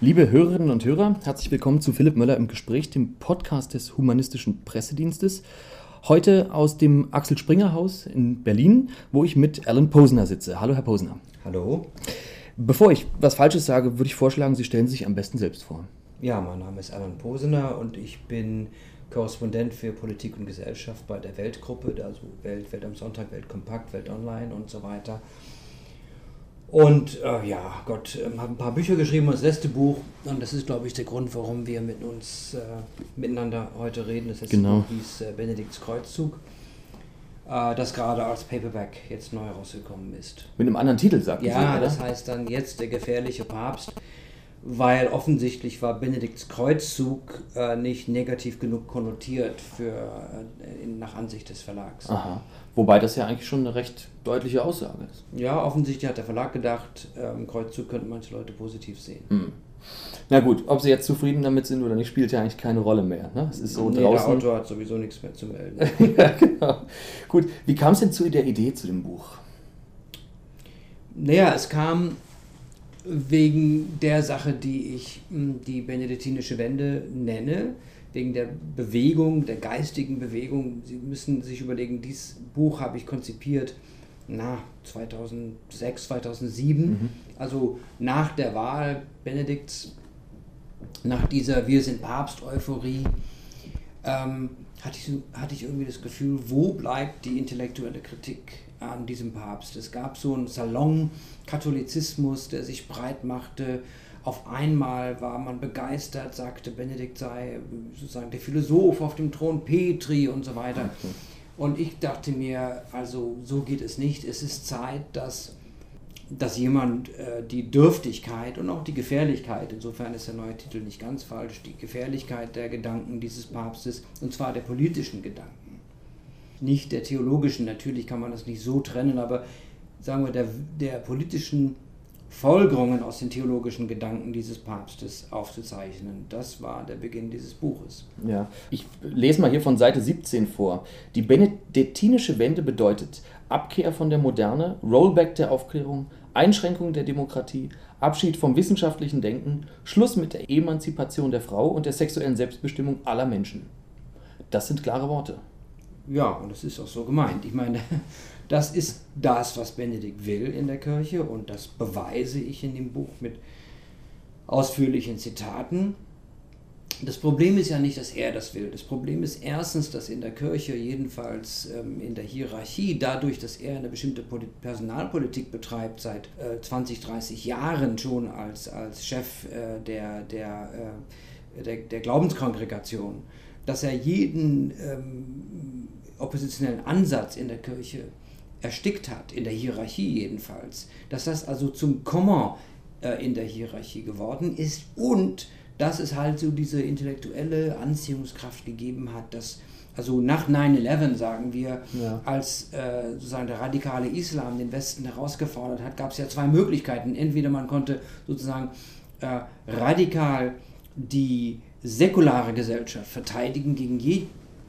Liebe Hörerinnen und Hörer, herzlich willkommen zu Philipp Möller im Gespräch, dem Podcast des Humanistischen Pressedienstes. Heute aus dem Axel Springer Haus in Berlin, wo ich mit Alan Posner sitze. Hallo, Herr Posner. Hallo. Bevor ich was Falsches sage, würde ich vorschlagen, Sie stellen sich am besten selbst vor. Ja, mein Name ist Alan Posner und ich bin Korrespondent für Politik und Gesellschaft bei der Weltgruppe, also Welt, Welt am Sonntag, Welt Kompakt, Welt Online und so weiter. Und äh, ja, Gott, äh, habe ein paar Bücher geschrieben, das letzte Buch. Und das ist, glaube ich, der Grund, warum wir mit uns äh, miteinander heute reden. Das letzte Genau. Buch hieß äh, Benedikts Kreuzzug, äh, das gerade als Paperback jetzt neu rausgekommen ist. Mit einem anderen Titel, sagt Ja, oder? das heißt dann jetzt der gefährliche Papst, weil offensichtlich war Benedikts Kreuzzug äh, nicht negativ genug konnotiert für, äh, in, nach Ansicht des Verlags. Aha. Wobei das ja eigentlich schon eine recht deutliche Aussage ist. Ja, offensichtlich hat der Verlag gedacht, ähm, Kreuzzug könnten manche Leute positiv sehen. Hm. Na gut, ob Sie jetzt zufrieden damit sind oder nicht, spielt ja eigentlich keine Rolle mehr. Ne? Es ist so Nee, der draußen. Autor hat sowieso nichts mehr zu melden. ja, genau. Gut, wie kam es denn zu der Idee zu dem Buch? naja, es kam wegen der Sache, die ich mh, die benediktinische Wende nenne, wegen der Bewegung, der geistigen Bewegung. Sie müssen sich überlegen, dieses Buch habe ich konzipiert, na, 2006, 2007, Mhm. also nach der Wahl Benedikts, nach dieser Wir sind Papst-Euphorie, ähm, hatte, ich, hatte ich irgendwie das Gefühl, wo bleibt die intellektuelle Kritik an diesem Papst? Es gab so einen Salon-Katholizismus, der sich breit machte. Auf einmal war man begeistert, sagte, Benedikt sei sozusagen der Philosoph auf dem Thron Petri und so weiter. Und ich dachte mir, also so geht es nicht. Es ist Zeit, dass, dass jemand äh, die Dürftigkeit und auch die Gefährlichkeit, insofern ist der neue Titel nicht ganz falsch, die Gefährlichkeit der Gedanken dieses Papstes, und zwar der politischen Gedanken, nicht der theologischen, natürlich kann man das nicht so trennen, aber sagen wir, der, der politischen Folgerungen aus den theologischen Gedanken dieses Papstes aufzuzeichnen. Das war der Beginn dieses Buches. Ja, ich lese mal hier von Seite 17 vor. Die benediktinische Wende bedeutet Abkehr von der Moderne, Rollback der Aufklärung, Einschränkung der Demokratie, Abschied vom wissenschaftlichen Denken, Schluss mit der Emanzipation der Frau und der sexuellen Selbstbestimmung aller Menschen. Das sind klare Worte. Ja, und das ist auch so gemeint. Ich meine, das ist das, was Benedikt will in der Kirche und das beweise ich in dem Buch mit ausführlichen Zitaten. Das Problem ist ja nicht, dass er das will. Das Problem ist erstens, dass in der Kirche, jedenfalls ähm, in der Hierarchie, dadurch, dass er eine bestimmte Polit Personalpolitik betreibt, seit äh, 20, 30 Jahren schon als, als Chef äh, der, der, äh, der, der Glaubenskongregation, dass er jeden ähm, oppositionellen Ansatz in der Kirche erstickt hat, in der Hierarchie jedenfalls, dass das also zum Kommen äh, in der Hierarchie geworden ist und dass es halt so diese intellektuelle Anziehungskraft gegeben hat, dass also nach 9-11 sagen wir, Ja. als äh, sozusagen der radikale Islam den Westen herausgefordert hat, gab es ja zwei Möglichkeiten. Entweder man konnte sozusagen äh, radikal die säkulare Gesellschaft verteidigen gegen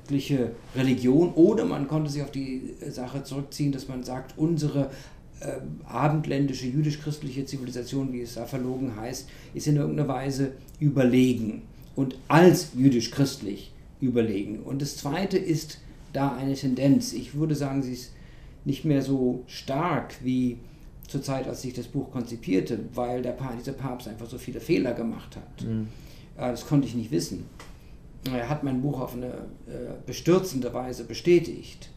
jegliche Religion oder man konnte sich auf die Sache zurückziehen, dass man sagt, unsere äh, abendländische jüdisch-christliche Zivilisation, wie es da verlogen heißt, ist in irgendeiner Weise überlegen und als jüdisch-christlich überlegen. Und das Zweite ist da eine Tendenz. Ich würde sagen, sie ist nicht mehr so stark wie zur Zeit, als ich das Buch konzipierte, weil der pa dieser Papst einfach so viele Fehler gemacht hat. Äh, Das konnte ich nicht wissen. Er hat mein Buch auf eine äh, bestürzende Weise bestätigt.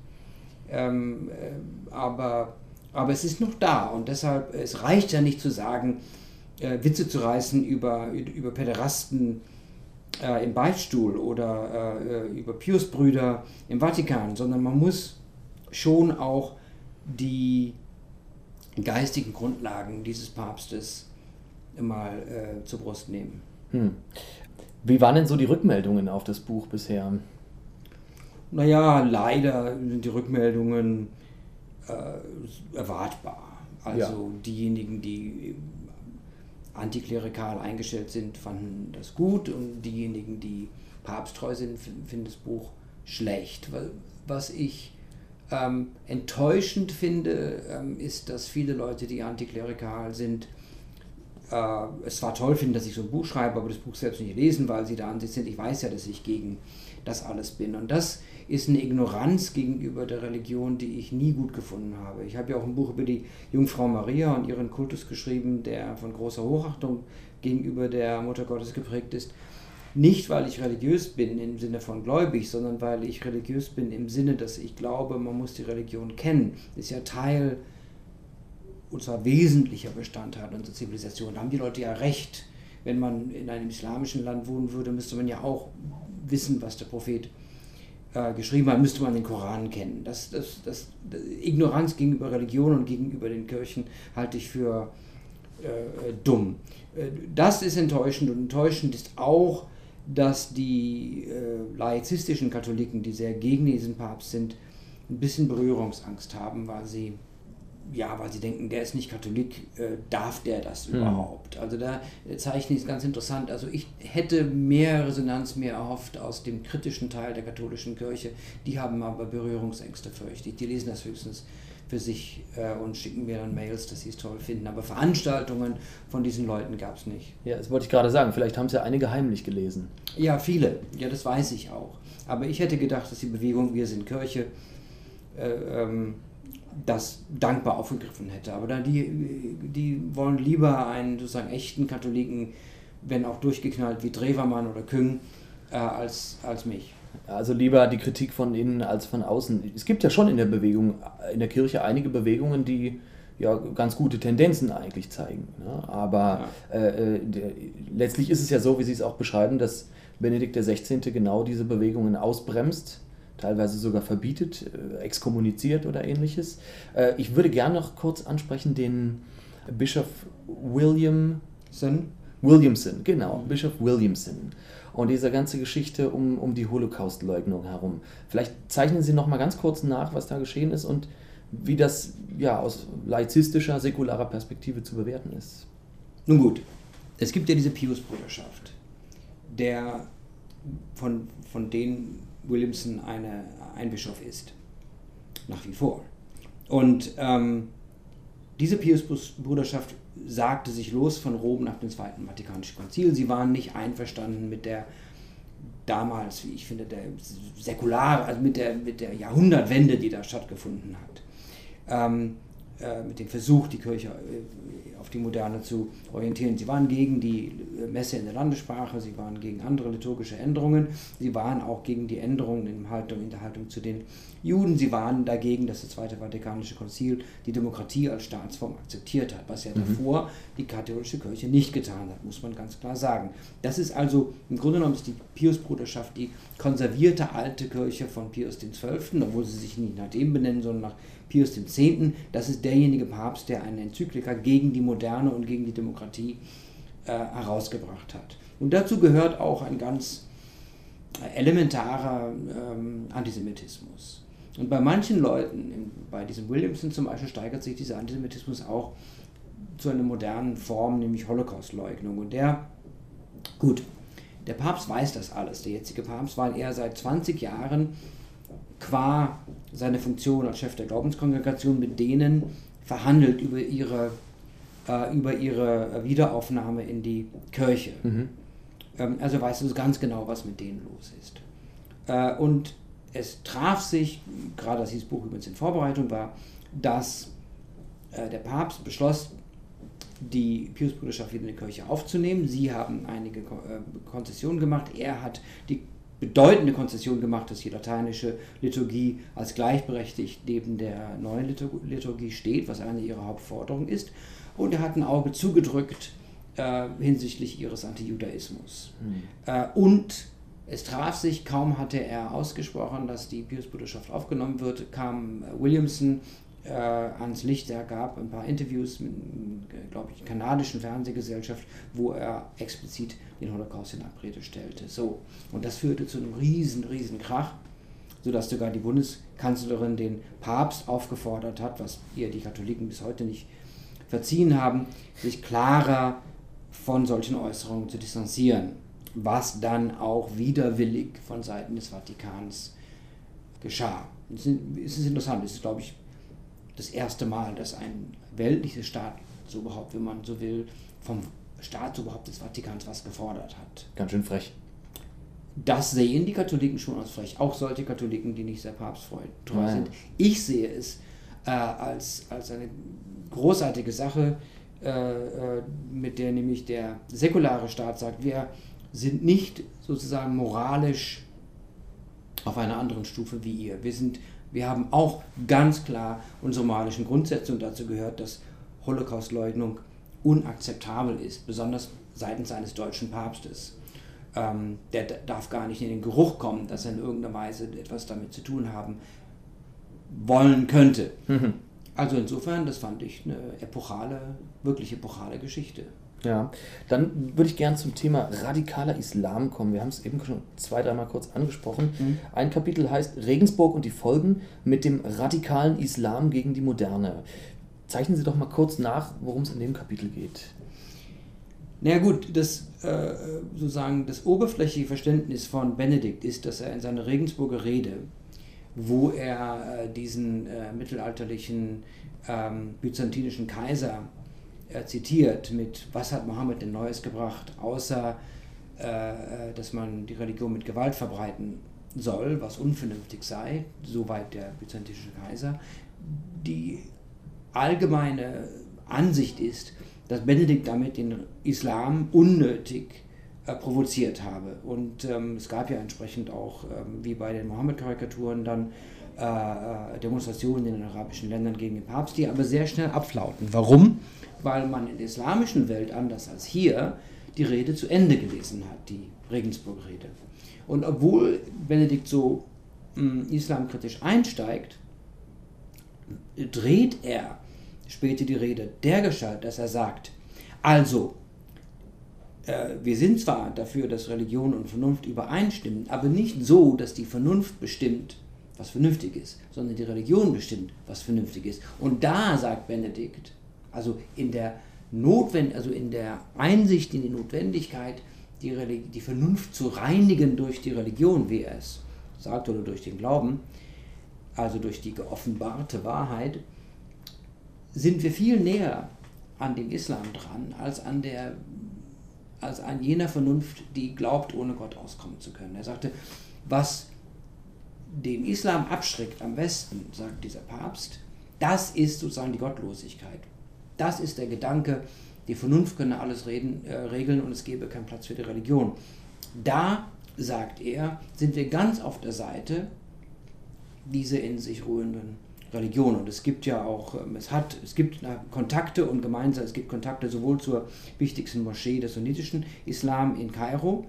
Ähm, äh, aber, aber es ist noch da und deshalb, es reicht ja nicht zu sagen, äh, Witze zu reißen über, über Päderasten äh, im Beichtstuhl oder äh, über Piusbrüder im Vatikan, sondern man muss schon auch die geistigen Grundlagen dieses Papstes mal äh, zur Brust nehmen. Hm. Wie waren denn so die Rückmeldungen auf das Buch bisher? Naja, leider sind die Rückmeldungen äh, erwartbar. Also Ja. diejenigen, die antiklerikal eingestellt sind, fanden das gut und diejenigen, die papsttreu sind, fin- finden das Buch schlecht. Wa- Was ich ähm, enttäuschend finde, ähm, ist, dass viele Leute, die antiklerikal sind, es zwar toll finden, dass ich so ein Buch schreibe, aber das Buch selbst nicht lesen, weil sie da an sich sind. Ich weiß ja, dass ich gegen das alles bin. Und das ist eine Ignoranz gegenüber der Religion, die ich nie gut gefunden habe. Ich habe ja auch ein Buch über die Jungfrau Maria und ihren Kultus geschrieben, der von großer Hochachtung gegenüber der Mutter Gottes geprägt ist. Nicht, weil ich religiös bin im Sinne von gläubig, sondern weil ich religiös bin im Sinne, dass ich glaube, man muss die Religion kennen. Ist ja Teil, und zwar wesentlicher Bestandteil unserer Zivilisation. Da haben die Leute ja recht. Wenn man in einem islamischen Land wohnen würde, müsste man ja auch wissen, was der Prophet äh, geschrieben hat, müsste man den Koran kennen. Das, das, das, Ignoranz gegenüber Religion und gegenüber den Kirchen halte ich für äh, dumm. Äh, das ist enttäuschend und enttäuschend ist auch, dass die äh, laizistischen Katholiken, die sehr gegen diesen Papst sind, ein bisschen Berührungsangst haben, weil sie ja, weil sie denken, der ist nicht Katholik, äh, darf der das hm. überhaupt? Also da zeichne ich es ganz interessant. Also ich hätte mehr Resonanz mehr erhofft aus dem kritischen Teil der katholischen Kirche. Die haben aber Berührungsängste, fürchte ich. Die lesen das höchstens für sich äh, und schicken mir dann Mails, dass sie es toll finden. Aber Veranstaltungen von diesen Leuten gab es nicht. Ja, das wollte ich gerade sagen. Vielleicht haben es ja einige heimlich gelesen. Ja, viele. Ja, das weiß ich auch. Aber ich hätte gedacht, dass die Bewegung Wir sind Kirche äh, ähm, das dankbar aufgegriffen hätte. Aber da die, die wollen lieber einen sozusagen echten Katholiken, wenn auch durchgeknallt wie Drewermann oder Küng, äh, als, als mich. Also lieber die Kritik von innen als von außen. Es gibt ja schon in der Bewegung, in der Kirche einige Bewegungen, die ja ganz gute Tendenzen eigentlich zeigen. Ne? Aber ja. äh, äh der, letztlich ist es ja so, wie Sie es auch beschreiben, dass Benedikt XVI. genau diese Bewegungen ausbremst teilweise sogar verbietet, äh, exkommuniziert oder ähnliches. Äh, ich würde gerne noch kurz ansprechen den Bischof Williamson. Williamson, genau. Bischof Williamson. Und diese ganze Geschichte um, um die Holocaust-Leugnung herum. Vielleicht zeichnen Sie noch mal ganz kurz nach, was da geschehen ist und wie das ja aus laizistischer, säkularer Perspektive zu bewerten ist. Nun gut, es gibt ja diese Pius-Bruderschaft, der von, von denen Williamson eine, ein Bischof ist. Nach wie vor. Und ähm, diese Pius-Bruderschaft sagte sich los von Rom nach dem Zweiten Vatikanischen Konzil. Sie waren nicht einverstanden mit der damals, wie ich finde, der säkular, also mit der, mit der Jahrhundertwende, die da stattgefunden hat. Ähm, äh, mit dem Versuch, die Kirche äh, auf die Moderne zu orientieren. Sie waren gegen die Messe in der Landessprache, sie waren gegen andere liturgische Änderungen, sie waren auch gegen die Änderungen in, Haltung, in der Haltung zu den Juden, sie waren dagegen, dass das Zweite Vatikanische Konzil die Demokratie als Staatsform akzeptiert hat, was ja mhm. davor die katholische Kirche nicht getan hat, muss man ganz klar sagen. Das ist also, im Grunde genommen ist die Piusbruderschaft die konservierte alte Kirche von Pius XII., obwohl sie sich nicht nach dem benennen, sondern nach Pius X., das ist derjenige Papst, der eine Enzyklika gegen die Moderne und gegen die Demokratie äh, herausgebracht hat. Und dazu gehört auch ein ganz elementarer ähm, Antisemitismus. Und bei manchen Leuten, bei diesem Williamson zum Beispiel, steigert sich dieser Antisemitismus auch zu einer modernen Form, nämlich Holocaustleugnung. Und der, gut, der Papst weiß das alles, der jetzige Papst, weil er seit 20 Jahren qua seine Funktion als Chef der Glaubenskongregation mit denen verhandelt über ihre, äh, über ihre Wiederaufnahme in die Kirche. Mhm. Ähm, also weißt du ganz genau, was mit denen los ist. Äh, und es traf sich, gerade als dieses Buch übrigens in Vorbereitung war, dass äh, der Papst beschloss, die Piusbruderschaft wieder in die Kirche aufzunehmen. Sie haben einige äh, Konzessionen gemacht. Er hat die bedeutende Konzession gemacht, dass die lateinische Liturgie als gleichberechtigt neben der neuen Liturgie steht, was eine ihrer Hauptforderungen ist. Und er hat ein Auge zugedrückt äh, hinsichtlich ihres Antijudaismus. Mhm. Äh, und es traf sich, kaum hatte er ausgesprochen, dass die Pius-Bruderschaft aufgenommen wird, kam Williamson äh, ans Licht. Er gab ein paar Interviews mit, glaube ich, kanadischen Fernsehgesellschaft, wo er explizit den Holocaust in Abrede stellte. So. Und das führte zu einem riesen, riesen Krach, sodass sogar die Bundeskanzlerin den Papst aufgefordert hat, was ihr die Katholiken bis heute nicht verziehen haben, sich klarer von solchen Äußerungen zu distanzieren, was dann auch widerwillig von Seiten des Vatikans geschah. Es ist interessant, es ist, glaube ich, das erste Mal, dass ein weltlicher Staat, so überhaupt, wenn man so will, vom Staatsoberhaupt des Vatikans was gefordert hat. Ganz schön frech. Das sehen die Katholiken schon als frech. Auch solche Katholiken, die nicht sehr papsttreu Ja, sind. Ich sehe es äh, als, als eine großartige Sache, äh, äh, mit der nämlich der säkulare Staat sagt, wir sind nicht sozusagen moralisch auf einer anderen Stufe wie ihr. Wir, sind, wir haben auch ganz klar unsere moralischen Grundsätze und dazu gehört, dass Holocaustleugnung unakzeptabel ist, besonders seitens eines deutschen Papstes. Ähm, der darf gar nicht in den Geruch kommen, dass er in irgendeiner Weise etwas damit zu tun haben wollen könnte. Mhm. Also insofern, das fand ich eine epochale, wirklich epochale Geschichte. Ja, dann würde ich gerne zum Thema radikaler Islam kommen. Wir haben es eben schon zwei, dreimal kurz angesprochen. Mhm. Ein Kapitel heißt Regensburg und die Folgen mit dem radikalen Islam gegen die Moderne. Zeichnen Sie doch mal kurz nach, worum es in dem Kapitel geht. Na ja, gut, das äh, sozusagen das oberflächliche Verständnis von Benedikt ist, dass er in seiner Regensburger Rede, wo er äh, diesen äh, mittelalterlichen ähm, byzantinischen Kaiser äh, zitiert mit Was hat Mohammed denn Neues gebracht, außer äh, äh, dass man die Religion mit Gewalt verbreiten soll, was unvernünftig sei, soweit der byzantinische Kaiser. Die allgemeine Ansicht ist, dass Benedikt damit den Islam unnötig äh, provoziert habe. Und ähm, es gab ja entsprechend auch, ähm, wie bei den Mohammed-Karikaturen, dann äh, äh, Demonstrationen in den arabischen Ländern gegen den Papst, die aber sehr schnell abflauten. Warum? Weil man in der islamischen Welt, anders als hier, die Rede zu Ende gelesen hat, die Regensburg-Rede. Und obwohl Benedikt so mh, islamkritisch einsteigt, dreht er später die Rede dergestalt, dass er sagt, also, äh, wir sind zwar dafür, dass Religion und Vernunft übereinstimmen, aber nicht so, dass die Vernunft bestimmt, was vernünftig ist, sondern die Religion bestimmt, was vernünftig ist. Und da sagt Benedikt, also in der Notwend also in der Einsicht in die Notwendigkeit, die, die Vernunft zu reinigen durch die Religion, wie er es sagt, oder durch den Glauben, also durch die geoffenbarte Wahrheit, sind wir viel näher an dem Islam dran, als an der als an jener Vernunft, die glaubt, ohne Gott auskommen zu können. Er sagte, was den Islam abschreckt am Westen, sagt dieser Papst, das ist sozusagen die Gottlosigkeit. Das ist der Gedanke, die Vernunft könne alles reden, äh, regeln und es gebe keinen Platz für die Religion. Da, sagt er, sind wir ganz auf der Seite dieser in sich ruhenden Religion. Und es gibt ja auch, ähm, es hat, es gibt Kontakte und gemeinsam, es gibt Kontakte sowohl zur wichtigsten Moschee des sunnitischen Islam in Kairo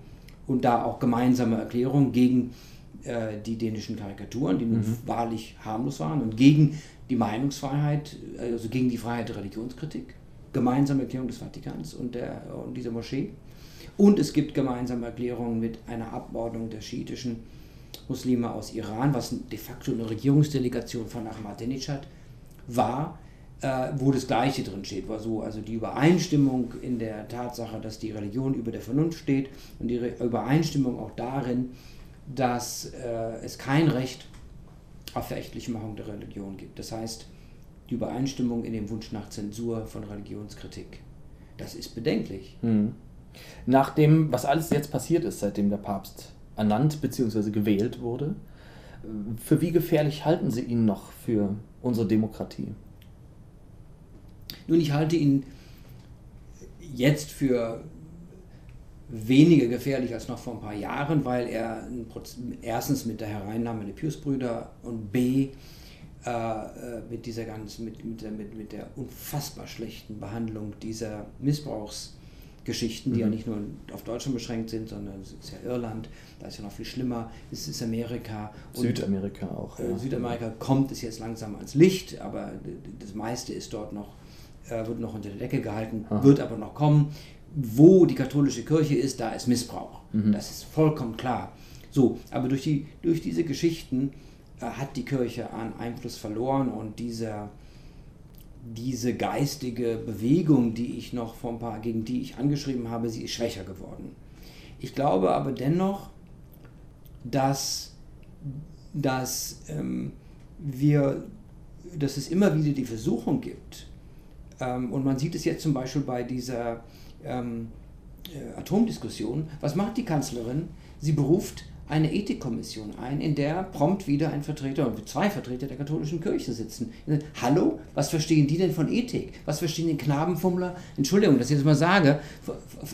und da auch gemeinsame Erklärungen gegen äh, die dänischen Karikaturen, die nun wahrlich harmlos waren und gegen die Meinungsfreiheit, also gegen die Freiheit der Religionskritik. Gemeinsame Erklärung des Vatikans und, der, und dieser Moschee. Und es gibt gemeinsame Erklärungen mit einer Abordnung der schiitischen Muslime aus Iran, was de facto eine Regierungsdelegation von Ahmadinejad war, äh, wo das Gleiche drin steht. War so, also die Übereinstimmung in der Tatsache, dass die Religion über der Vernunft steht und die Re Übereinstimmung auch darin, dass äh, es kein Recht auf Verächtlichmachung der Religion gibt. Das heißt, die Übereinstimmung in dem Wunsch nach Zensur von Religionskritik. Das ist bedenklich. Mhm. Nach dem, was alles jetzt passiert ist, seitdem der Papst ernannt bzw. gewählt wurde, für wie gefährlich halten Sie ihn noch für unsere Demokratie? Nun, ich halte ihn jetzt für weniger gefährlich als noch vor ein paar Jahren, weil er erstens mit der Hereinnahme der Pius-Brüder und b äh, äh, mit dieser ganzen, mit, mit, der, mit, mit der unfassbar schlechten Behandlung dieser Missbrauchsgeschichten, die ja nicht nur auf Deutschland beschränkt sind, sondern es ist ja Irland, da ist ja noch viel schlimmer, es ist Amerika Südamerika auch. äh, ja. Südamerika kommt es jetzt langsam ans Licht, aber das meiste ist dort noch, äh, wird noch unter der Decke gehalten, Aha. wird aber noch kommen. Wo die katholische Kirche ist, da ist Missbrauch. Mhm. Das ist vollkommen klar. So, aber durch, die, durch diese Geschichten äh, hat die Kirche an Einfluss verloren und dieser, diese geistige Bewegung, die ich noch vor ein paar, gegen die ich angeschrieben habe, sie ist schwächer geworden. Ich glaube aber dennoch, dass, dass ähm, wir, dass es immer wieder die Versuchung gibt, ähm, und man sieht es jetzt zum Beispiel bei dieser ähm, äh, Atomdiskussion. Was macht die Kanzlerin? Sie beruft eine Ethikkommission ein, in der prompt wieder ein Vertreter und zwei Vertreter der katholischen Kirche sitzen. Hallo, was verstehen die denn von Ethik? Was verstehen die Knabenfummler? Entschuldigung, dass ich das mal sage,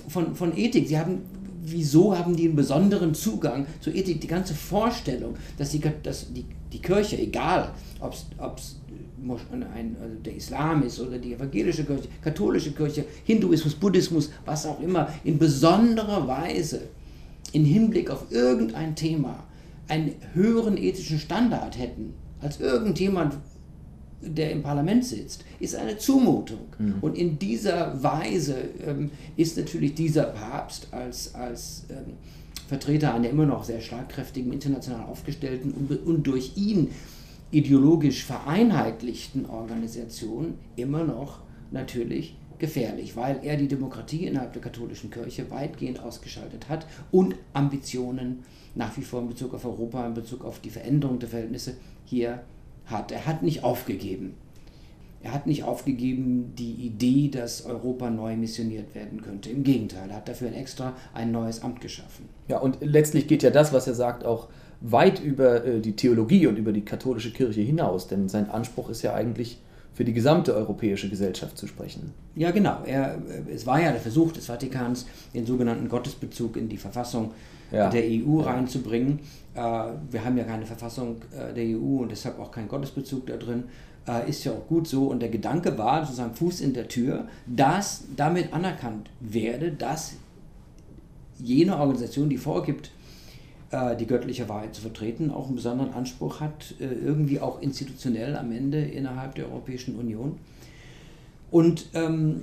von, von Ethik. Sie haben, wieso haben die einen besonderen Zugang zur Ethik? Die ganze Vorstellung, dass die, dass die, die Kirche, egal ob es ein, also der Islam ist oder die evangelische Kirche, katholische Kirche, Hinduismus, Buddhismus, was auch immer, in besonderer Weise im Hinblick auf irgendein Thema einen höheren ethischen Standard hätten als irgendjemand, der im Parlament sitzt, ist eine Zumutung. Mhm. Und in dieser Weise ähm, ist natürlich dieser Papst als, als ähm, Vertreter einer immer noch sehr schlagkräftigen, international aufgestellten und, und durch ihn ideologisch vereinheitlichten Organisation immer noch natürlich gefährlich, weil er die Demokratie innerhalb der katholischen Kirche weitgehend ausgeschaltet hat und Ambitionen nach wie vor in Bezug auf Europa, in Bezug auf die Veränderung der Verhältnisse hier hat. Er hat nicht aufgegeben. Er hat nicht aufgegeben die Idee, dass Europa neu missioniert werden könnte. Im Gegenteil, er hat dafür ein extra ein neues Amt geschaffen. Ja, und letztlich geht ja das, was er sagt, auch weit über äh, die Theologie und über die katholische Kirche hinaus, denn sein Anspruch ist ja eigentlich für die gesamte europäische Gesellschaft zu sprechen. Ja, genau. Er, äh, es war ja der Versuch des Vatikans, den sogenannten Gottesbezug in die Verfassung ja. der EU reinzubringen. Äh, wir haben ja keine Verfassung der EU und deshalb auch keinen Gottesbezug da drin. Ist ja auch gut so. Und der Gedanke war, sozusagen Fuß in der Tür, dass damit anerkannt werde, dass jene Organisation, die vorgibt, die göttliche Wahrheit zu vertreten, auch einen besonderen Anspruch hat, äh, irgendwie auch institutionell am Ende innerhalb der Europäischen Union. Und ähm,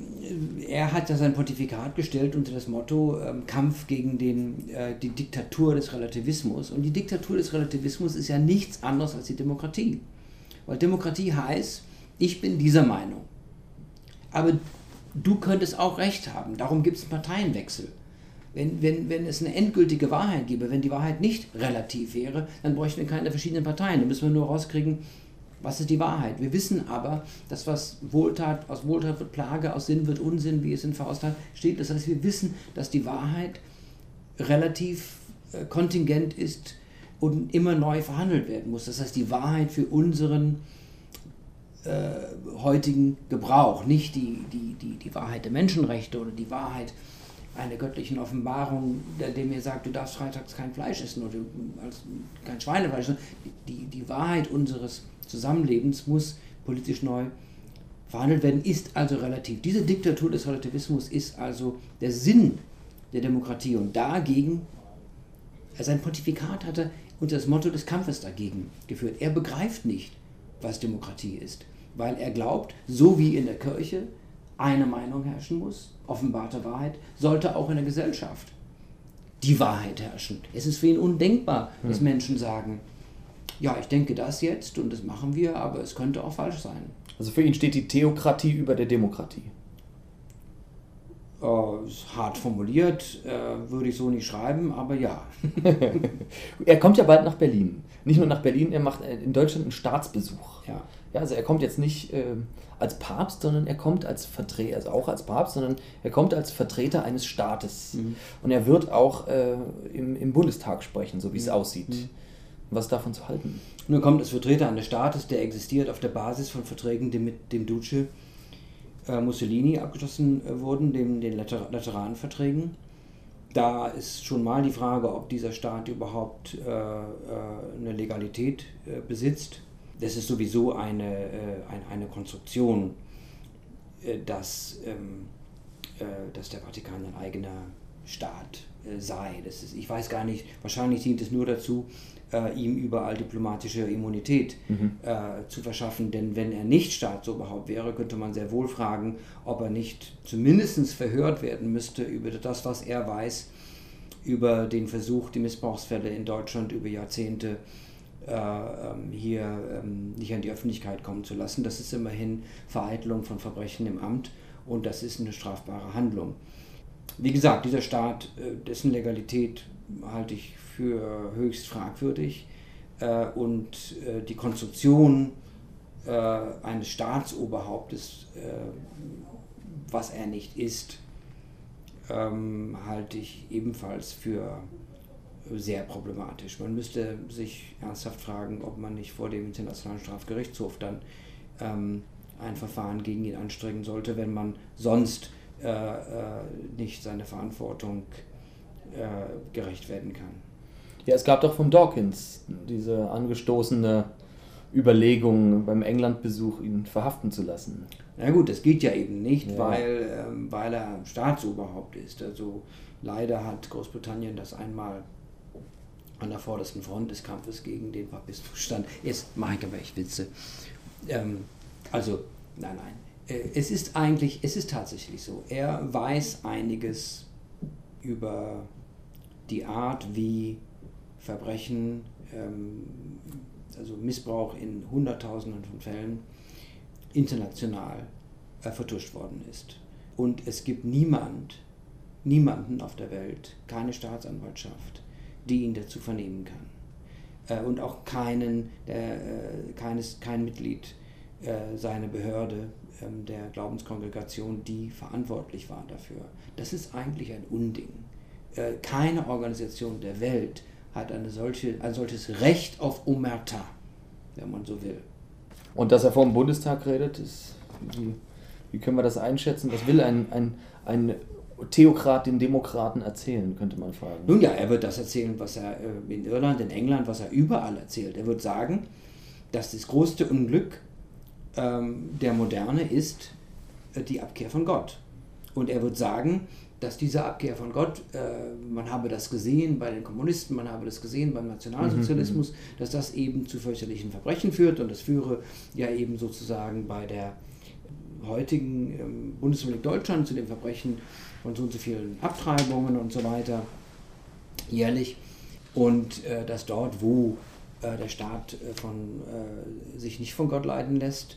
er hat ja sein Pontifikat gestellt unter das Motto ähm, Kampf gegen den, äh, die Diktatur des Relativismus. Und die Diktatur des Relativismus ist ja nichts anderes als die Demokratie. Weil Demokratie heißt, ich bin dieser Meinung. Aber du könntest auch recht haben. Darum gibt es einen Parteienwechsel. Wenn, wenn, wenn es eine endgültige Wahrheit gäbe, wenn die Wahrheit nicht relativ wäre, dann bräuchten wir keine verschiedenen Parteien. Dann müssen wir nur rauskriegen, was ist die Wahrheit. Wir wissen aber, dass was Wohltat, aus Wohltat wird Plage, aus Sinn wird Unsinn, wie es in Faust hat, steht. Das heißt, wir wissen, dass die Wahrheit relativ äh, kontingent ist und immer neu verhandelt werden muss. Das heißt, die Wahrheit für unseren äh, heutigen Gebrauch, nicht die, die, die, die Wahrheit der Menschenrechte oder die Wahrheit einer göttlichen Offenbarung, der, der mir sagt, du darfst freitags kein Fleisch essen oder also kein Schweinefleisch. Die, die Wahrheit unseres Zusammenlebens muss politisch neu verhandelt werden, ist also relativ. Diese Diktatur des Relativismus ist also der Sinn der Demokratie und dagegen, sein Pontifikat hatte unter das Motto des Kampfes dagegen geführt. Er begreift nicht, was Demokratie ist, weil er glaubt, so wie in der Kirche, eine Meinung herrschen muss, offenbarte Wahrheit, sollte auch in der Gesellschaft die Wahrheit herrschen. Es ist für ihn undenkbar, dass hm. Menschen sagen, ja, ich denke das jetzt und das machen wir, aber es könnte auch falsch sein. Also für ihn steht die Theokratie über der Demokratie. Äh, ist hart formuliert, äh, würde ich so nicht schreiben, aber ja. er kommt ja bald nach Berlin. Nicht nur nach Berlin, er macht in Deutschland einen Staatsbesuch. Ja. Ja, also er kommt jetzt nicht äh, als Papst, sondern er kommt als Vertreter, also auch als Papst, sondern er kommt als Vertreter eines Staates. Mhm. Und er wird auch äh, im, im Bundestag sprechen, so wie es mhm. aussieht. Mhm. Was davon zu halten? Nun kommt als Vertreter eines Staates, der existiert auf der Basis von Verträgen, die mit dem Duce äh, Mussolini abgeschlossen äh, wurden, dem, den Later Lateranverträgen. Da ist schon mal die Frage, ob dieser Staat überhaupt äh, äh, eine Legalität besitzt das ist sowieso eine, äh, eine, eine Konstruktion, äh, dass, ähm, äh, dass der Vatikan ein eigener Staat sei. Das ist, ich weiß gar nicht, wahrscheinlich dient es nur dazu, ihm überall diplomatische Immunität mhm. Zu verschaffen. Denn wenn er nicht Staatsoberhaupt wäre, könnte man sehr wohl fragen, ob er nicht zumindest verhört werden müsste über das, was er weiß, über den Versuch, die Missbrauchsfälle in Deutschland über Jahrzehnte äh, hier ähm, nicht an die Öffentlichkeit kommen zu lassen. Das ist immerhin Vereitelung von Verbrechen im Amt und das ist eine strafbare Handlung. Wie gesagt, dieser Staat, äh, dessen Legalität halte ich für höchst fragwürdig äh, und die Konstruktion eines Staatsoberhauptes, was er nicht ist, ähm, halte ich ebenfalls für sehr problematisch. Man müsste sich ernsthaft fragen, ob man nicht vor dem Internationalen Strafgerichtshof dann ähm, ein Verfahren gegen ihn anstrengen sollte, wenn man sonst äh, äh, nicht seine Verantwortung äh, gerecht werden kann. Ja, es gab doch von Dawkins diese angestoßene Überlegung, beim Englandbesuch ihn verhaften zu lassen. Na gut, das geht ja eben nicht, ja. Weil, ähm, weil er Staatsoberhaupt ist. Also leider hat Großbritannien das einmal an der vordersten Front des Kampfes gegen den Papismus stand. Jetzt mache ich aber echt Witze. Ähm, also, nein, nein. Äh, es ist eigentlich, es ist tatsächlich so. Er weiß einiges über die Art, wie Verbrechen, ähm, also Missbrauch in Hunderttausenden von Fällen international äh, vertuscht worden ist. Und es gibt niemand, niemanden auf der Welt, keine Staatsanwaltschaft, die ihn dazu vernehmen kann. Äh, und auch keinen, der, äh, keines, kein Mitglied äh, seiner Behörde, ähm, der Glaubenskongregation, die verantwortlich war dafür. Das ist eigentlich ein Unding. keine Organisation der Welt hat eine solche, ein solches Recht auf Omerta, wenn man so will. Und dass er vor dem Bundestag redet, ist, wie, wie können wir das einschätzen? Was will ein, ein, ein Theokrat den Demokraten erzählen, könnte man fragen. Nun ja, er wird das erzählen, was er äh, in Irland, in England, was er überall erzählt. Er wird sagen, dass das größte Unglück ähm, der Moderne ist äh, die Abkehr von Gott. Und er wird sagen, dass diese Abkehr von Gott, äh, man habe das gesehen bei den Kommunisten, man habe das gesehen beim Nationalsozialismus, mhm. dass das eben zu fürchterlichen Verbrechen führt und das führe ja eben sozusagen bei der heutigen ähm, Bundesrepublik Deutschland zu den Verbrechen von so und so vielen Abtreibungen und so weiter jährlich. Und äh, dass dort, wo äh, der Staat äh, von, äh, sich nicht von Gott leiten lässt,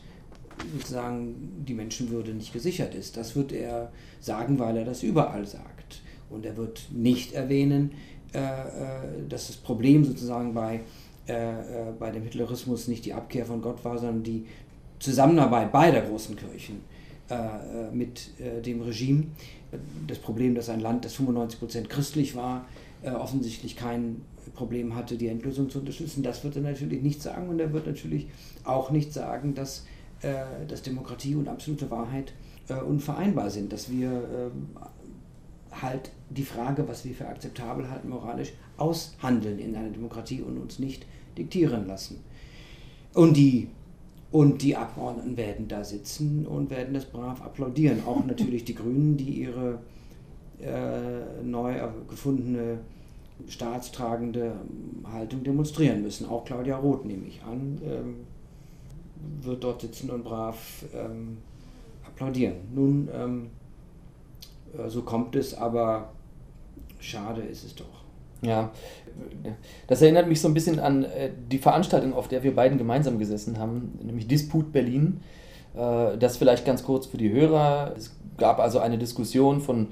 sozusagen die Menschenwürde nicht gesichert ist. Das wird er sagen, weil er das überall sagt. Und er wird nicht erwähnen, äh, äh, dass das Problem sozusagen bei, bei dem Hitlerismus nicht die Abkehr von Gott war, sondern die Zusammenarbeit beider großen Kirchen mit dem Regime das Problem, dass ein Land, das 95% christlich war, äh, offensichtlich kein Problem hatte, die Endlösung zu unterstützen. Das wird er natürlich nicht sagen und er wird natürlich auch nicht sagen, dass, äh, dass Demokratie und absolute Wahrheit äh, unvereinbar sind, dass wir ähm, halt die Frage, was wir für akzeptabel halten moralisch, aushandeln in einer Demokratie und uns nicht diktieren lassen. Und die und die Abgeordneten werden da sitzen und werden das brav applaudieren. Auch natürlich die Grünen, die ihre äh, neu gefundene staatstragende Haltung demonstrieren müssen. Auch Claudia Roth, nehme ich an, ähm, wird dort sitzen und brav ähm, applaudieren. Nun, ähm, äh, so kommt es, aber schade ist es doch. Ja, das erinnert mich so ein bisschen an äh, die Veranstaltung, auf der wir beiden gemeinsam gesessen haben, nämlich Disput Berlin. Äh, das vielleicht ganz kurz für die Hörer. Es gab also eine Diskussion von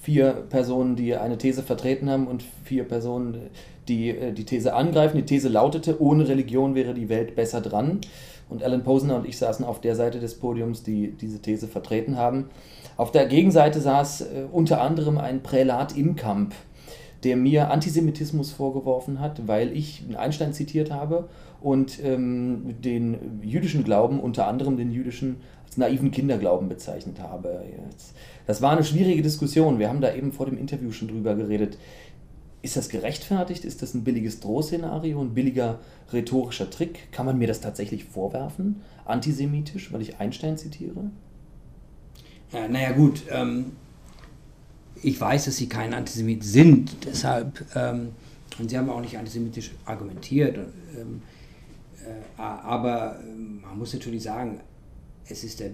vier Personen, die eine These vertreten haben und vier Personen, die äh, die These angreifen. Die These lautete, ohne Religion wäre die Welt besser dran. Und Alan Posner und ich saßen auf der Seite des Podiums, die diese These vertreten haben. Auf der Gegenseite saß unter anderem ein Prälat im Kamp der mir Antisemitismus vorgeworfen hat, weil ich Einstein zitiert habe und ähm, den jüdischen Glauben, unter anderem den jüdischen, als naiven Kinderglauben bezeichnet habe. Das war eine schwierige Diskussion. Wir haben da eben vor dem Interview schon drüber geredet. Ist das gerechtfertigt? Ist das ein billiges Drohszenario, ein billiger rhetorischer Trick? Kann man mir das tatsächlich vorwerfen? Antisemitisch, weil ich Einstein zitiere? Ja, naja, gut. Ähm, ich weiß, dass sie kein Antisemit sind, deshalb, ähm, und sie haben auch nicht antisemitisch argumentiert, ähm, äh, aber ähm, man muss natürlich sagen, es ist der,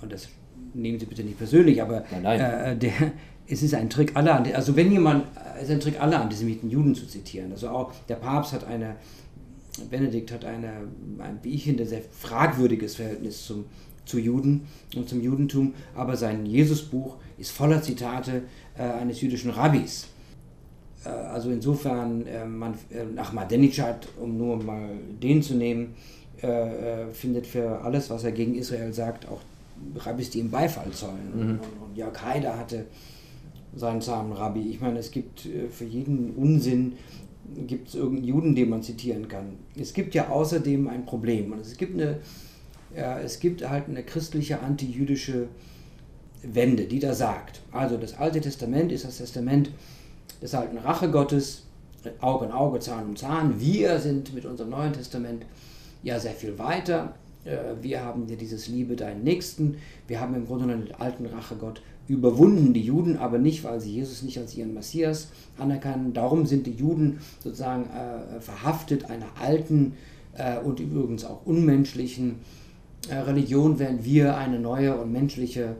und das nehmen Sie bitte nicht persönlich, aber nein, nein. Äh, der, es ist ein Trick aller, also wenn jemand, es ist ein Trick aller Antisemiten, Juden zu zitieren. Also auch der Papst hat eine, Benedikt hat eine, ein, wie ich finde, sehr fragwürdiges Verhältnis zum, zu Juden und zum Judentum, aber sein Jesusbuch ist voller Zitate äh, eines jüdischen Rabbis. Äh, also insofern, äh, man, äh, Ahmadinejad, um nur mal den zu nehmen, äh, äh, findet für alles, was er gegen Israel sagt, auch Rabbis, die ihm Beifall zollen. Mhm. Und, und Jörg Haider hatte seinen zahmen Rabbi. Ich meine, es gibt äh, für jeden Unsinn gibt es irgendeinen Juden, den man zitieren kann. Es gibt ja außerdem ein Problem und es gibt eine, ja, es gibt halt eine christliche antijüdische Wende, die da sagt, also das Alte Testament ist das Testament des alten Rachegottes, Auge in Auge, Zahn um Zahn. Wir sind mit unserem Neuen Testament ja sehr viel weiter. Äh, wir haben ja dieses Liebe deinen Nächsten. Wir haben im Grunde genommen den alten Rachegott überwunden, die Juden, aber nicht, weil sie Jesus nicht als ihren Messias anerkennen. Darum sind die Juden sozusagen äh, verhaftet einer alten äh, und übrigens auch unmenschlichen Religion, während wir eine neue und menschliche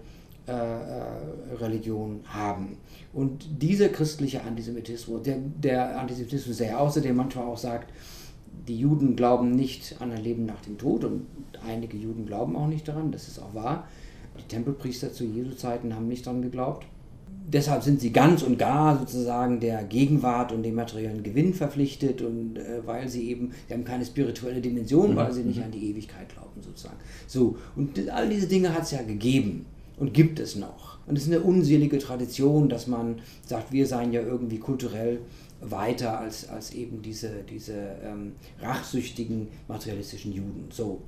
äh, äh, Religion haben. Und dieser christliche Antisemitismus, der, der Antisemitismus, der außerdem manchmal auch sagt, die Juden glauben nicht an ein Leben nach dem Tod und einige Juden glauben auch nicht daran, das ist auch wahr. Die Tempelpriester zu Jesu Zeiten haben nicht daran geglaubt. Deshalb sind sie ganz und gar sozusagen der Gegenwart und dem materiellen Gewinn verpflichtet und äh, weil sie eben, sie haben keine spirituelle Dimension, mhm. weil sie nicht mhm. an die Ewigkeit glauben sozusagen. So, und all diese Dinge hat es ja gegeben und gibt es noch. Und es ist eine unselige Tradition, dass man sagt, wir seien ja irgendwie kulturell weiter als, als eben diese, diese ähm, rachsüchtigen materialistischen Juden. So,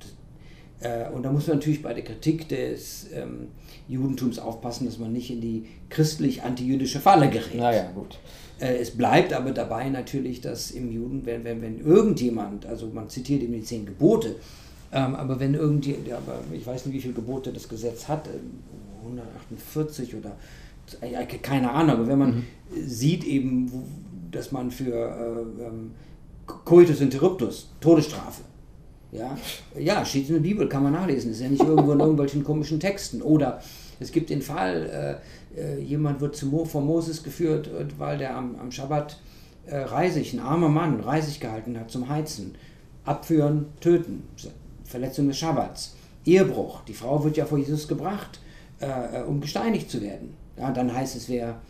äh, und da muss man natürlich bei der Kritik des ähm, Judentums aufpassen, dass man nicht in die christlich-antijüdische Falle gerät. Naja, gut. Äh, es bleibt aber dabei natürlich, dass im Juden, wenn, wenn, wenn irgendjemand, also man zitiert eben die zehn Gebote, ähm, aber wenn irgendjemand, aber ich weiß nicht, wie viele Gebote das Gesetz hat, 148 äh, oder keine Ahnung, aber wenn man mhm. sieht eben, dass man für äh, ähm, Coitus interruptus, Todesstrafe, ja, ja, steht in der Bibel, kann man nachlesen. Ist ja nicht irgendwo in irgendwelchen komischen Texten. Oder es gibt den Fall, äh, äh jemand wird zu Mo, vor Moses geführt, weil der am, am Schabbat äh, Reisig, ein armer Mann, Reisig gehalten hat zum Heizen. Abführen, töten, Verletzung des Schabbats, Ehebruch. Die Frau wird ja vor Jesus gebracht, äh, äh um gesteinigt zu werden. Ja, dann heißt es, wer,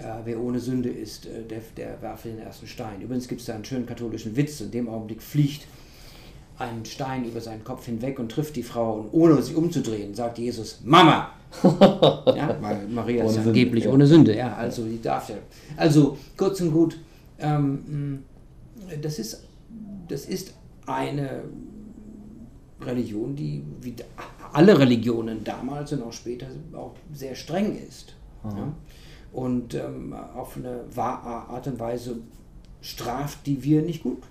äh, wer ohne Sünde ist, der, der werfe den ersten Stein. Übrigens gibt es da einen schönen katholischen Witz. In dem Augenblick fliegt einen Stein über seinen Kopf hinweg und trifft die Frau und ohne sich umzudrehen, sagt Jesus, Mama! ja, weil Maria ohne ist Sünde, angeblich ja. ohne Sünde, ja, also die darf ja. Also kurz und gut, ähm, das, ist, das ist eine Religion, die wie alle Religionen damals und auch später auch sehr streng ist. Ja? Und ähm, auf eine Art und Weise straft, die wir nicht gut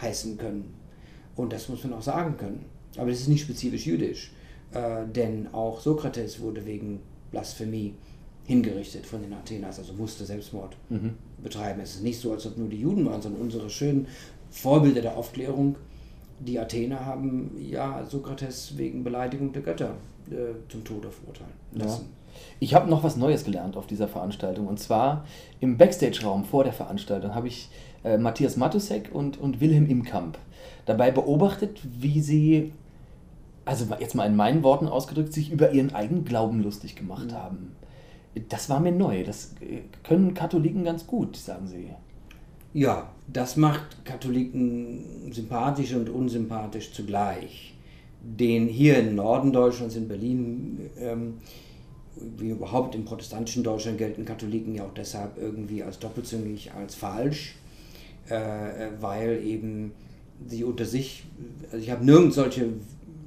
heißen können. Und das muss man auch sagen können. Aber das ist nicht spezifisch jüdisch, äh, denn auch Sokrates wurde wegen Blasphemie hingerichtet von den Athenas, also musste Selbstmord mhm. betreiben. Es ist nicht so, als ob nur die Juden waren, sondern unsere schönen Vorbilder der Aufklärung, die Athener haben ja Sokrates wegen Beleidigung der Götter äh, zum Tode verurteilen lassen. Ja. Ich habe noch was Neues gelernt auf dieser Veranstaltung und zwar im Backstage-Raum vor der Veranstaltung habe ich äh, Matthias Matusek und, und Wilhelm Imkamp dabei beobachtet, wie sie, also jetzt mal in meinen Worten ausgedrückt, sich über ihren eigenen Glauben lustig gemacht mhm. haben. Das war mir neu. Das äh, können Katholiken ganz gut, sagen sie. Ja, das macht Katholiken sympathisch und unsympathisch zugleich. Den hier im Norden Deutschlands, in Berlin, ähm, wie überhaupt im protestantischen Deutschland gelten Katholiken ja auch deshalb irgendwie als doppelzüngig, als falsch, äh, äh weil eben sie unter sich, also ich habe nirgends solche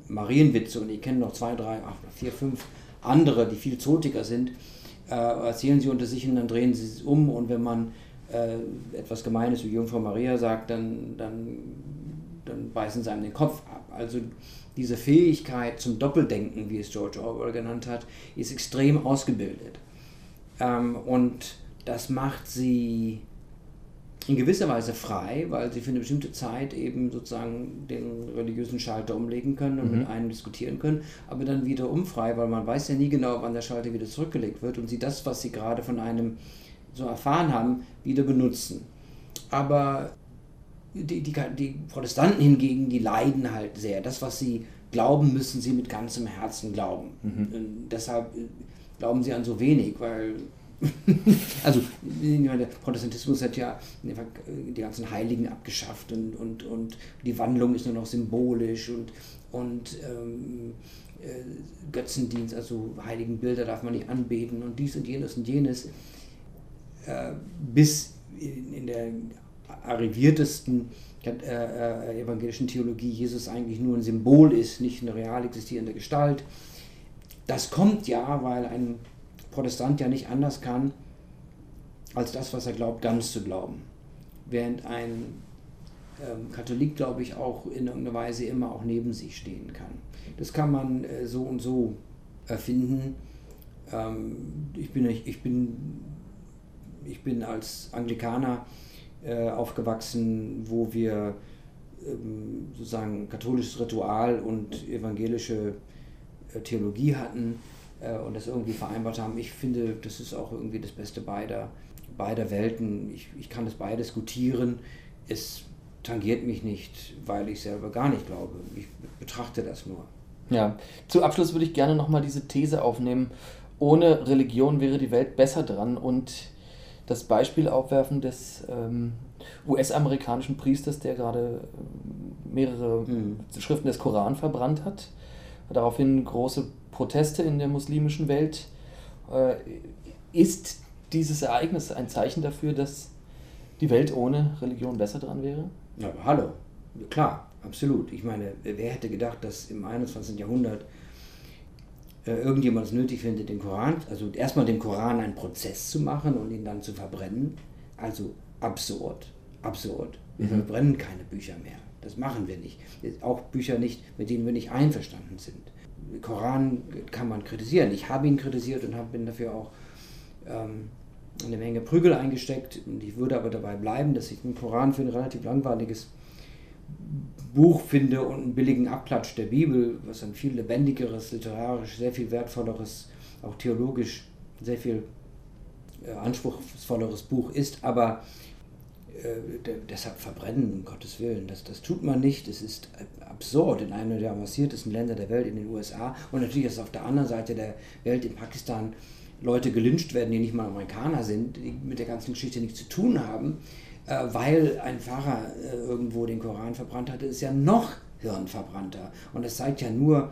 Marienwitze und ich kenne noch zwei, drei, acht, vier, fünf andere, die viel zotiger sind, äh, erzählen sie unter sich und dann drehen sie es um und wenn man äh, etwas Gemeines wie Jungfrau Maria sagt, dann, dann, dann beißen sie einem den Kopf ab. Also diese Fähigkeit zum Doppeldenken, wie es George Orwell genannt hat, ist extrem ausgebildet. Ähm, und das macht sie in gewisser Weise frei, weil sie für eine bestimmte Zeit eben sozusagen den religiösen Schalter umlegen können und mhm. mit einem diskutieren können, aber dann wieder unfrei, weil man weiß ja nie genau, wann der Schalter wieder zurückgelegt wird und sie das, was sie gerade von einem so erfahren haben, wieder benutzen. Aber die, die, die Protestanten hingegen, die leiden halt sehr. Das, was sie glauben, müssen sie mit ganzem Herzen glauben. Mhm. deshalb glauben sie an so wenig, weil also der Protestantismus hat ja die ganzen Heiligen abgeschafft und, und, und die Wandlung ist nur noch symbolisch und, und ähm, Götzendienst, also heiligen Bilder darf man nicht anbeten und dies und jenes und jenes, äh, bis in, in der arriviertesten äh, äh, evangelischen Theologie Jesus eigentlich nur ein Symbol ist, nicht eine real existierende Gestalt. Das kommt ja, weil ein Protestant ja nicht anders kann, als das, was er glaubt, ganz zu glauben. Während ein ähm, Katholik, glaube ich, auch in irgendeiner Weise immer auch neben sich stehen kann. Das kann man äh, so und so erfinden. Ähm, ich, bin, ich, bin, ich bin als Anglikaner äh, aufgewachsen, wo wir ähm, sozusagen katholisches Ritual und evangelische äh, Theologie hatten und das irgendwie vereinbart haben. Ich finde, das ist auch irgendwie das Beste beider, beider Welten. Ich, ich kann das beides gutieren. Es tangiert mich nicht, weil ich selber gar nicht glaube. Ich betrachte das nur. Ja, zu Abschluss würde ich gerne nochmal diese These aufnehmen. Ohne Religion wäre die Welt besser dran und das Beispiel aufwerfen des ähm, US-amerikanischen Priesters, der gerade äh, mehrere mhm. Schriften des Koran verbrannt hat. Daraufhin große Proteste in der muslimischen Welt. Äh, ist dieses Ereignis ein Zeichen dafür, dass die Welt ohne Religion besser dran wäre? Ja, hallo, klar, absolut. Ich meine, wer hätte gedacht, dass im 21. Jahrhundert äh, irgendjemand es nötig findet, den Koran, also erstmal dem Koran einen Prozess zu machen und ihn dann zu verbrennen. Also absurd, absurd. Wir mhm. verbrennen keine Bücher mehr. Das machen wir nicht. Auch Bücher nicht, mit denen wir nicht einverstanden sind. Koran kann man kritisieren. Ich habe ihn kritisiert und bin dafür auch ähm, eine Menge Prügel eingesteckt. Und ich würde aber dabei bleiben, dass ich den Koran für ein relativ langweiliges Buch finde und einen billigen Abklatsch der Bibel, was ein viel lebendigeres, literarisch sehr viel wertvolleres, auch theologisch sehr viel äh, anspruchsvolleres Buch ist, aber deshalb verbrennen, um Gottes Willen, das, das tut man nicht. Es ist absurd in einem der avanciertesten Länder der Welt, in den USA und natürlich ist auf der anderen Seite der Welt, in Pakistan, Leute gelyncht werden, die nicht mal Amerikaner sind, die mit der ganzen Geschichte nichts zu tun haben. Äh, weil ein Pfarrer äh, irgendwo den Koran verbrannt hatte, ist ja noch hirnverbrannter. Und das zeigt ja nur,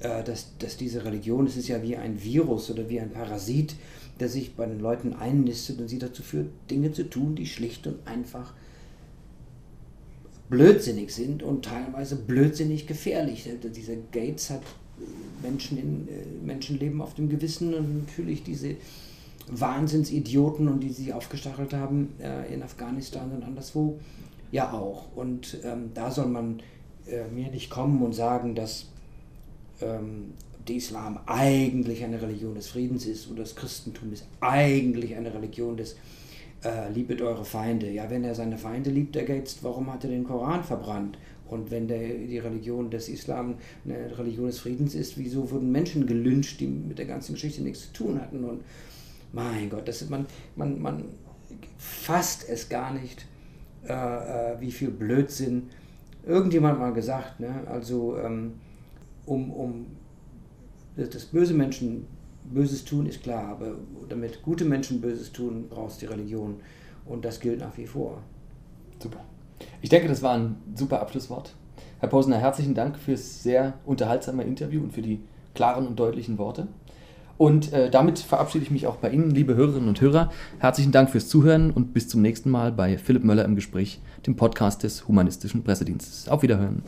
äh, dass, dass diese Religion, es ist ja wie ein Virus oder wie ein Parasit, der sich bei den Leuten einnistet und sie dazu führt, Dinge zu tun, die schlicht und einfach blödsinnig sind und teilweise blödsinnig gefährlich. Dieser Gates hat Menschen in Menschenleben auf dem Gewissen und natürlich diese Wahnsinnsidioten und die sie aufgestachelt haben äh, in Afghanistan und anderswo, ja auch. Und ähm, da soll man äh, mir nicht kommen und sagen, dass ähm, der Islam eigentlich eine Religion des Friedens ist und das Christentum ist eigentlich eine Religion des äh, Liebet eure Feinde. Ja, wenn er seine Feinde liebt, der Gates, warum hat er den Koran verbrannt? Und wenn der, die Religion des Islam eine Religion des Friedens ist, wieso wurden Menschen gelünscht, die mit der ganzen Geschichte nichts zu tun hatten? Und mein Gott, das man, man, man fasst es gar nicht, äh, äh, wie viel Blödsinn. Irgendjemand mal gesagt, ne? also ähm, um, um das böse Menschen Böses tun ist klar, aber damit gute Menschen Böses tun, brauchst du die Religion. Und das gilt nach wie vor. Super. Ich denke, das war ein super Abschlusswort. Herr Posner, herzlichen Dank fürs sehr unterhaltsame Interview und für die klaren und deutlichen Worte. Und äh, damit verabschiede ich mich auch bei Ihnen, liebe Hörerinnen und Hörer. Herzlichen Dank fürs Zuhören und bis zum nächsten Mal bei Philipp Möller im Gespräch, dem Podcast des Humanistischen Pressedienstes. Auf Wiederhören.